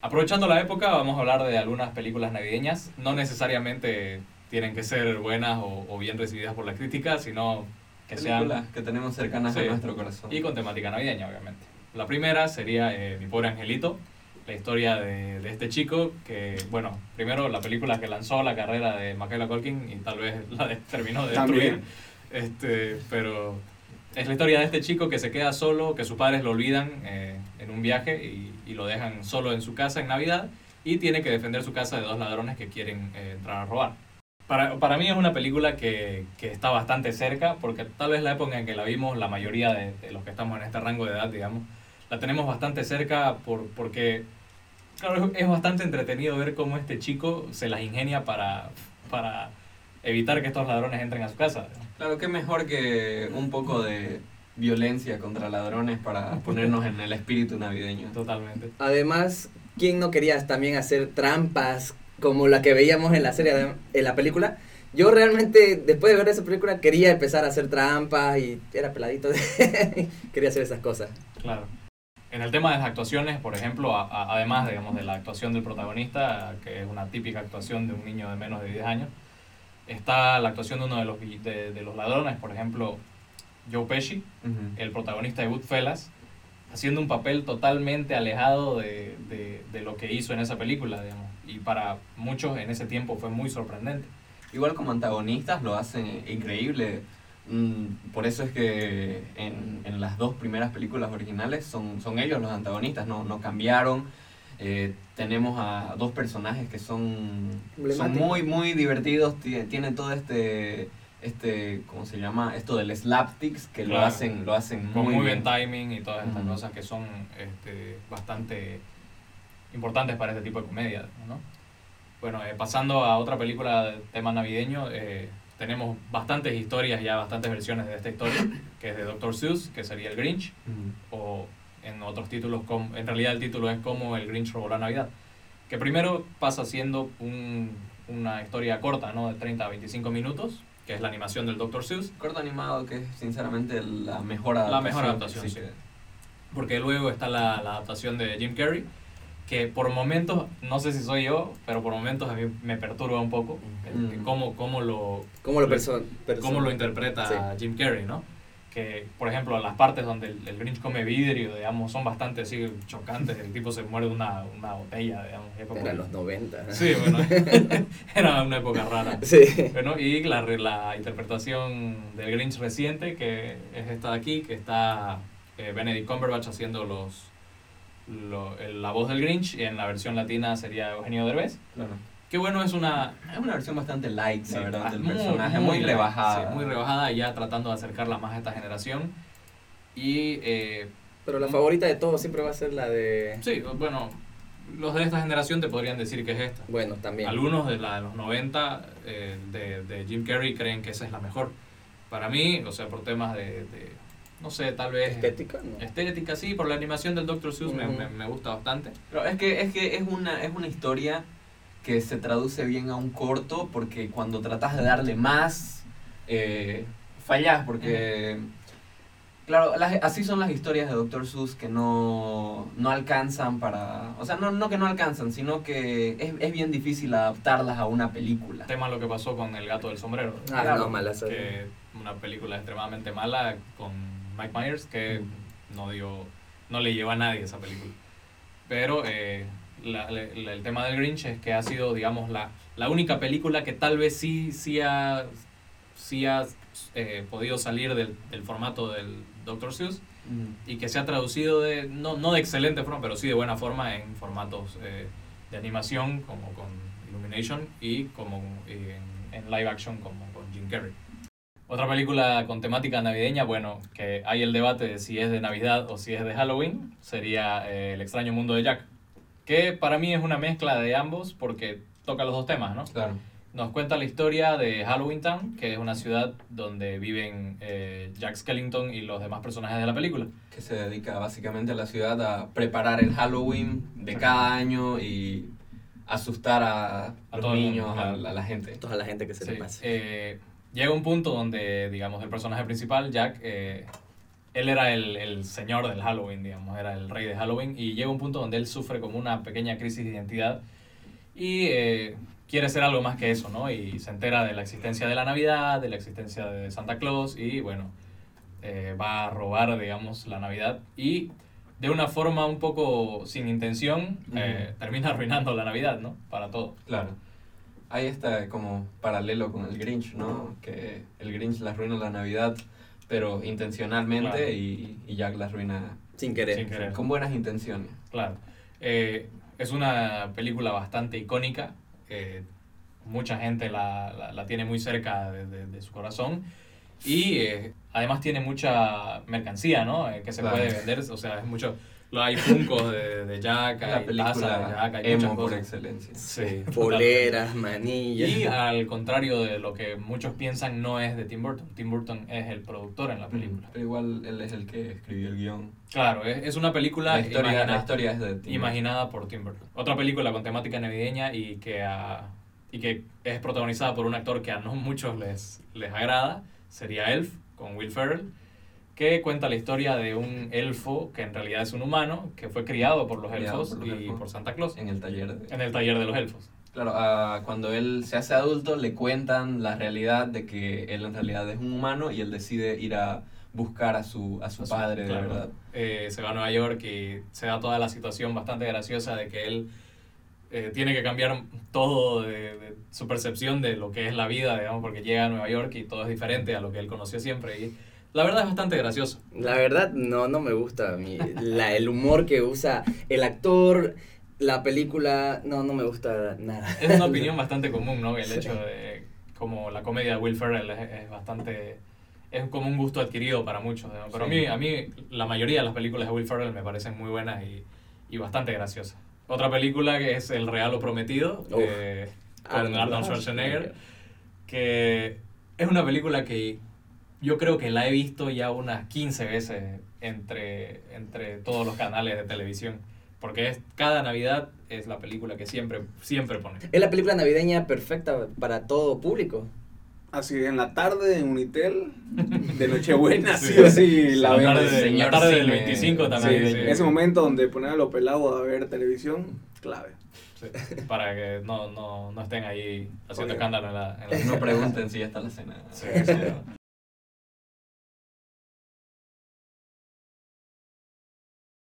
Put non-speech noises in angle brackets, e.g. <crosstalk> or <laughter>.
Aprovechando la época, vamos a hablar de algunas películas navideñas. No necesariamente tienen que ser buenas o, bien recibidas por la crítica, sino que películas que tenemos cercanas a nuestro corazón. Y con temática navideña, obviamente. La primera sería eh, Mi pobre angelito, la historia de, de, este chico que, bueno, primero la película que lanzó la carrera de Michaela Culkin y tal vez <laughs> la terminó de destruir. Este, pero es la historia de este chico que se queda solo, que sus padres lo olvidan eh, en un viaje y, y, lo dejan solo en su casa en Navidad y tiene que defender su casa de dos ladrones que quieren eh, entrar a robar. Para, para, mí es una película que, que, está bastante cerca, porque tal vez la época en que la vimos, la mayoría de, los que estamos en este rango de edad, digamos, la tenemos bastante cerca por, porque, claro, es bastante entretenido ver cómo este chico se las ingenia para, para evitar que estos ladrones entren a su casa. Claro, qué mejor que un poco de violencia contra ladrones para ponernos en el espíritu navideño. Totalmente. Además, ¿quién no quería también hacer trampas como la que veíamos en la serie, en la película? Yo realmente, después de ver esa película, quería empezar a hacer trampas y era peladito. <laughs> quería hacer esas cosas. Claro. En el tema de las actuaciones, por ejemplo, además digamos, de la actuación del protagonista, que es una típica actuación de un niño de menos de 10 años, está la actuación de uno de los, de, de los ladrones, por ejemplo, Joe Pesci, el protagonista de Goodfellas, haciendo un papel totalmente alejado de, de, de, lo que hizo en esa película, digamos. Y para muchos en ese tiempo fue muy sorprendente. Igual como antagonistas lo hacen increíble. Mm, por eso es que en, en las dos primeras películas originales son, son ellos los antagonistas, no, no cambiaron eh, tenemos a dos personajes que son, son muy, muy divertidos, tienen todo este este cómo se llama esto del slapsticks que lo hacen lo hacen muy, muy bien. timing y todas estas cosas que son este, bastante importantes para este tipo de comedia ¿no? bueno eh, pasando a otra película de tema navideño eh, tenemos bastantes historias ya bastantes versiones de esta historia que es de Dr. Seuss que sería el Grinch o otros títulos, en realidad el título es como el Grinch robó la Navidad, que primero pasa siendo un, una historia corta, ¿no? De 30 a 25 minutos, que es la animación del Dr. Seuss. Corto animado, que es sinceramente la mejor adaptación. La mejor adaptación, sí. Porque luego está la, la, adaptación de Jim Carrey, que por momentos, no sé si soy yo, pero por momentos a mí me perturba un poco mm. cómo, cómo, lo, cómo lo, cómo lo interpreta Jim Carrey, ¿no? Que, por ejemplo, las partes donde el, Grinch come vidrio, digamos, son bastante así chocantes. El tipo se muere de una, una botella, digamos. Era los 90. Sí, bueno, <laughs> era una época rara. <laughs> Sí. Bueno, y la, la interpretación del Grinch reciente, que es esta de aquí, que está eh, Benedict Cumberbatch haciendo los, lo, la voz del Grinch, y en la versión latina sería Eugenio Derbez. Claro. Qué bueno, es una... Es una versión bastante light, la verdad, del personaje, muy, rebajada. Sí, muy rebajada, ya tratando de acercarla más a esta generación. Y... Eh, Pero la favorita de todos siempre va a ser la de... Sí, bueno, los de esta generación te podrían decir que es esta. Bueno, también. Algunos de la de los 90 eh, de, de, Jim Carrey creen que esa es la mejor. Para mí, o sea, por temas de, de no sé, tal vez... Estética, ¿no? Estética, sí, por la animación del Dr. Seuss me, me, me, gusta bastante. Pero es que es, que es, una, es una historia que se traduce bien a un corto porque cuando tratas de darle más, eh, fallas porque... Claro, así son las historias de Dr. Seuss que no, no alcanzan para... O sea, no, no que no alcanzan, sino que es, es, bien difícil adaptarlas a una película. Tema lo que pasó con El gato del sombrero. Ah, claro, no, mala que Una película extremadamente mala con Mike Myers que no dio... No le lleva a nadie esa película. Pero eh, la, el tema del Grinch es que ha sido, digamos, la, la única película que tal vez sí, sí ha, sí ha eh, podido salir del, del, formato del Dr. Seuss y que se ha traducido de, no, no de excelente forma, pero sí de buena forma en formatos eh, de animación como con Illumination y como en, en, live action como con Jim Carrey. Otra película con temática navideña, bueno, que hay el debate de si es de Navidad o si es de Halloween, sería eh, El extraño mundo de Jack que para mí es una mezcla de ambos porque toca los dos temas, ¿no? Claro. Nos cuenta la historia de Halloween Town, que es una ciudad donde viven eh, Jack Skellington y los demás personajes de la película. Que se dedica básicamente a la ciudad a preparar el Halloween de cada año y asustar a, a los niños, a, la gente. Toda la gente que se le pasa. Eh, llega un punto donde, digamos, el personaje principal, Jack, eh, él era el, el señor del Halloween, digamos, era el rey de Halloween y llega un punto donde él sufre como una pequeña crisis de identidad y eh, quiere ser algo más que eso, ¿no? Y se entera de la existencia de la Navidad, de la existencia de Santa Claus y bueno, eh, va a robar, digamos, la Navidad y de una forma un poco sin intención eh, termina arruinando la Navidad, ¿no? Para todo. Claro. Ahí está como paralelo con el Grinch, ¿no? Que el Grinch la arruina la Navidad, pero intencionalmente Claro. y, y Jack la arruina Sin querer. Sin querer. con buenas intenciones. Claro. Eh, es una película bastante icónica. eh, mucha gente la, la- la tiene muy cerca de, de- de su corazón. Y eh, además tiene mucha mercancía, ¿no? Eh, que se Claro. puede vender. O sea, es mucho. Lo hay funcos de, de Jack, La hay tazas de Jack, hay emo por excelencia. Sí, <laughs> Poleras, manillas. Y al contrario de lo que muchos piensan, no es de Tim Burton. Tim Burton es el productor en la película. Pero igual él es el que escribió el guion. Claro, es, es una película La historia, imaginada- la historia es de Tim imaginada por Tim Burton. Otra película con temática navideña y que, a- y que es protagonizada por un actor que a no <laughs> muchos les, les agrada sería Elf, con Will Ferrell, que cuenta la historia de un elfo que en realidad es un humano, que fue criado por los elfos por los y elfos. por Santa Claus en el taller. de- en el taller de los elfos. Claro, ah, cuando él se hace adulto le cuentan la realidad de que él en realidad es un humano y él decide ir a buscar a su, a su A su- padre de claro. verdad. Eh, se va a Nueva York y se da toda la situación bastante graciosa de que él eh, tiene que cambiar todo de, de su percepción de lo que es la vida, digamos, porque llega a Nueva York y todo es diferente a lo que él conoció siempre. Y la verdad es bastante gracioso. La verdad, no, no me gusta mí. La, el humor que usa el actor, la película, no, no me gusta nada. Es una opinión <laughs> bastante común, ¿no? El hecho de como la comedia de Will Ferrell es, es bastante... Es como un gusto adquirido para muchos, ¿no? Pero a, mí, a mí la mayoría de las películas de Will Ferrell me parecen muy buenas y, y bastante graciosas. Otra película que es El Regalo Prometido, Uf. eh, con Arnold Arnold Schwarzenegger, <laughs> que es una película que yo creo que la he visto ya unas 15 veces entre, entre todos los canales de televisión. Porque es, cada Navidad es la película que siempre, siempre pone. Es la película navideña perfecta para todo público. Así en la tarde en Unitel, de <laughs> Nochebuena, sí, Sí. o sí, la La tarde, de- la tarde del cine 25 Sí, también. sí. Ese momento donde poner a los pelados a ver televisión, clave. Sí, para que no, no, no estén ahí haciendo Oye. escándalo en la, en la- <laughs> No pregunten si ya está la cena. Sí, sí.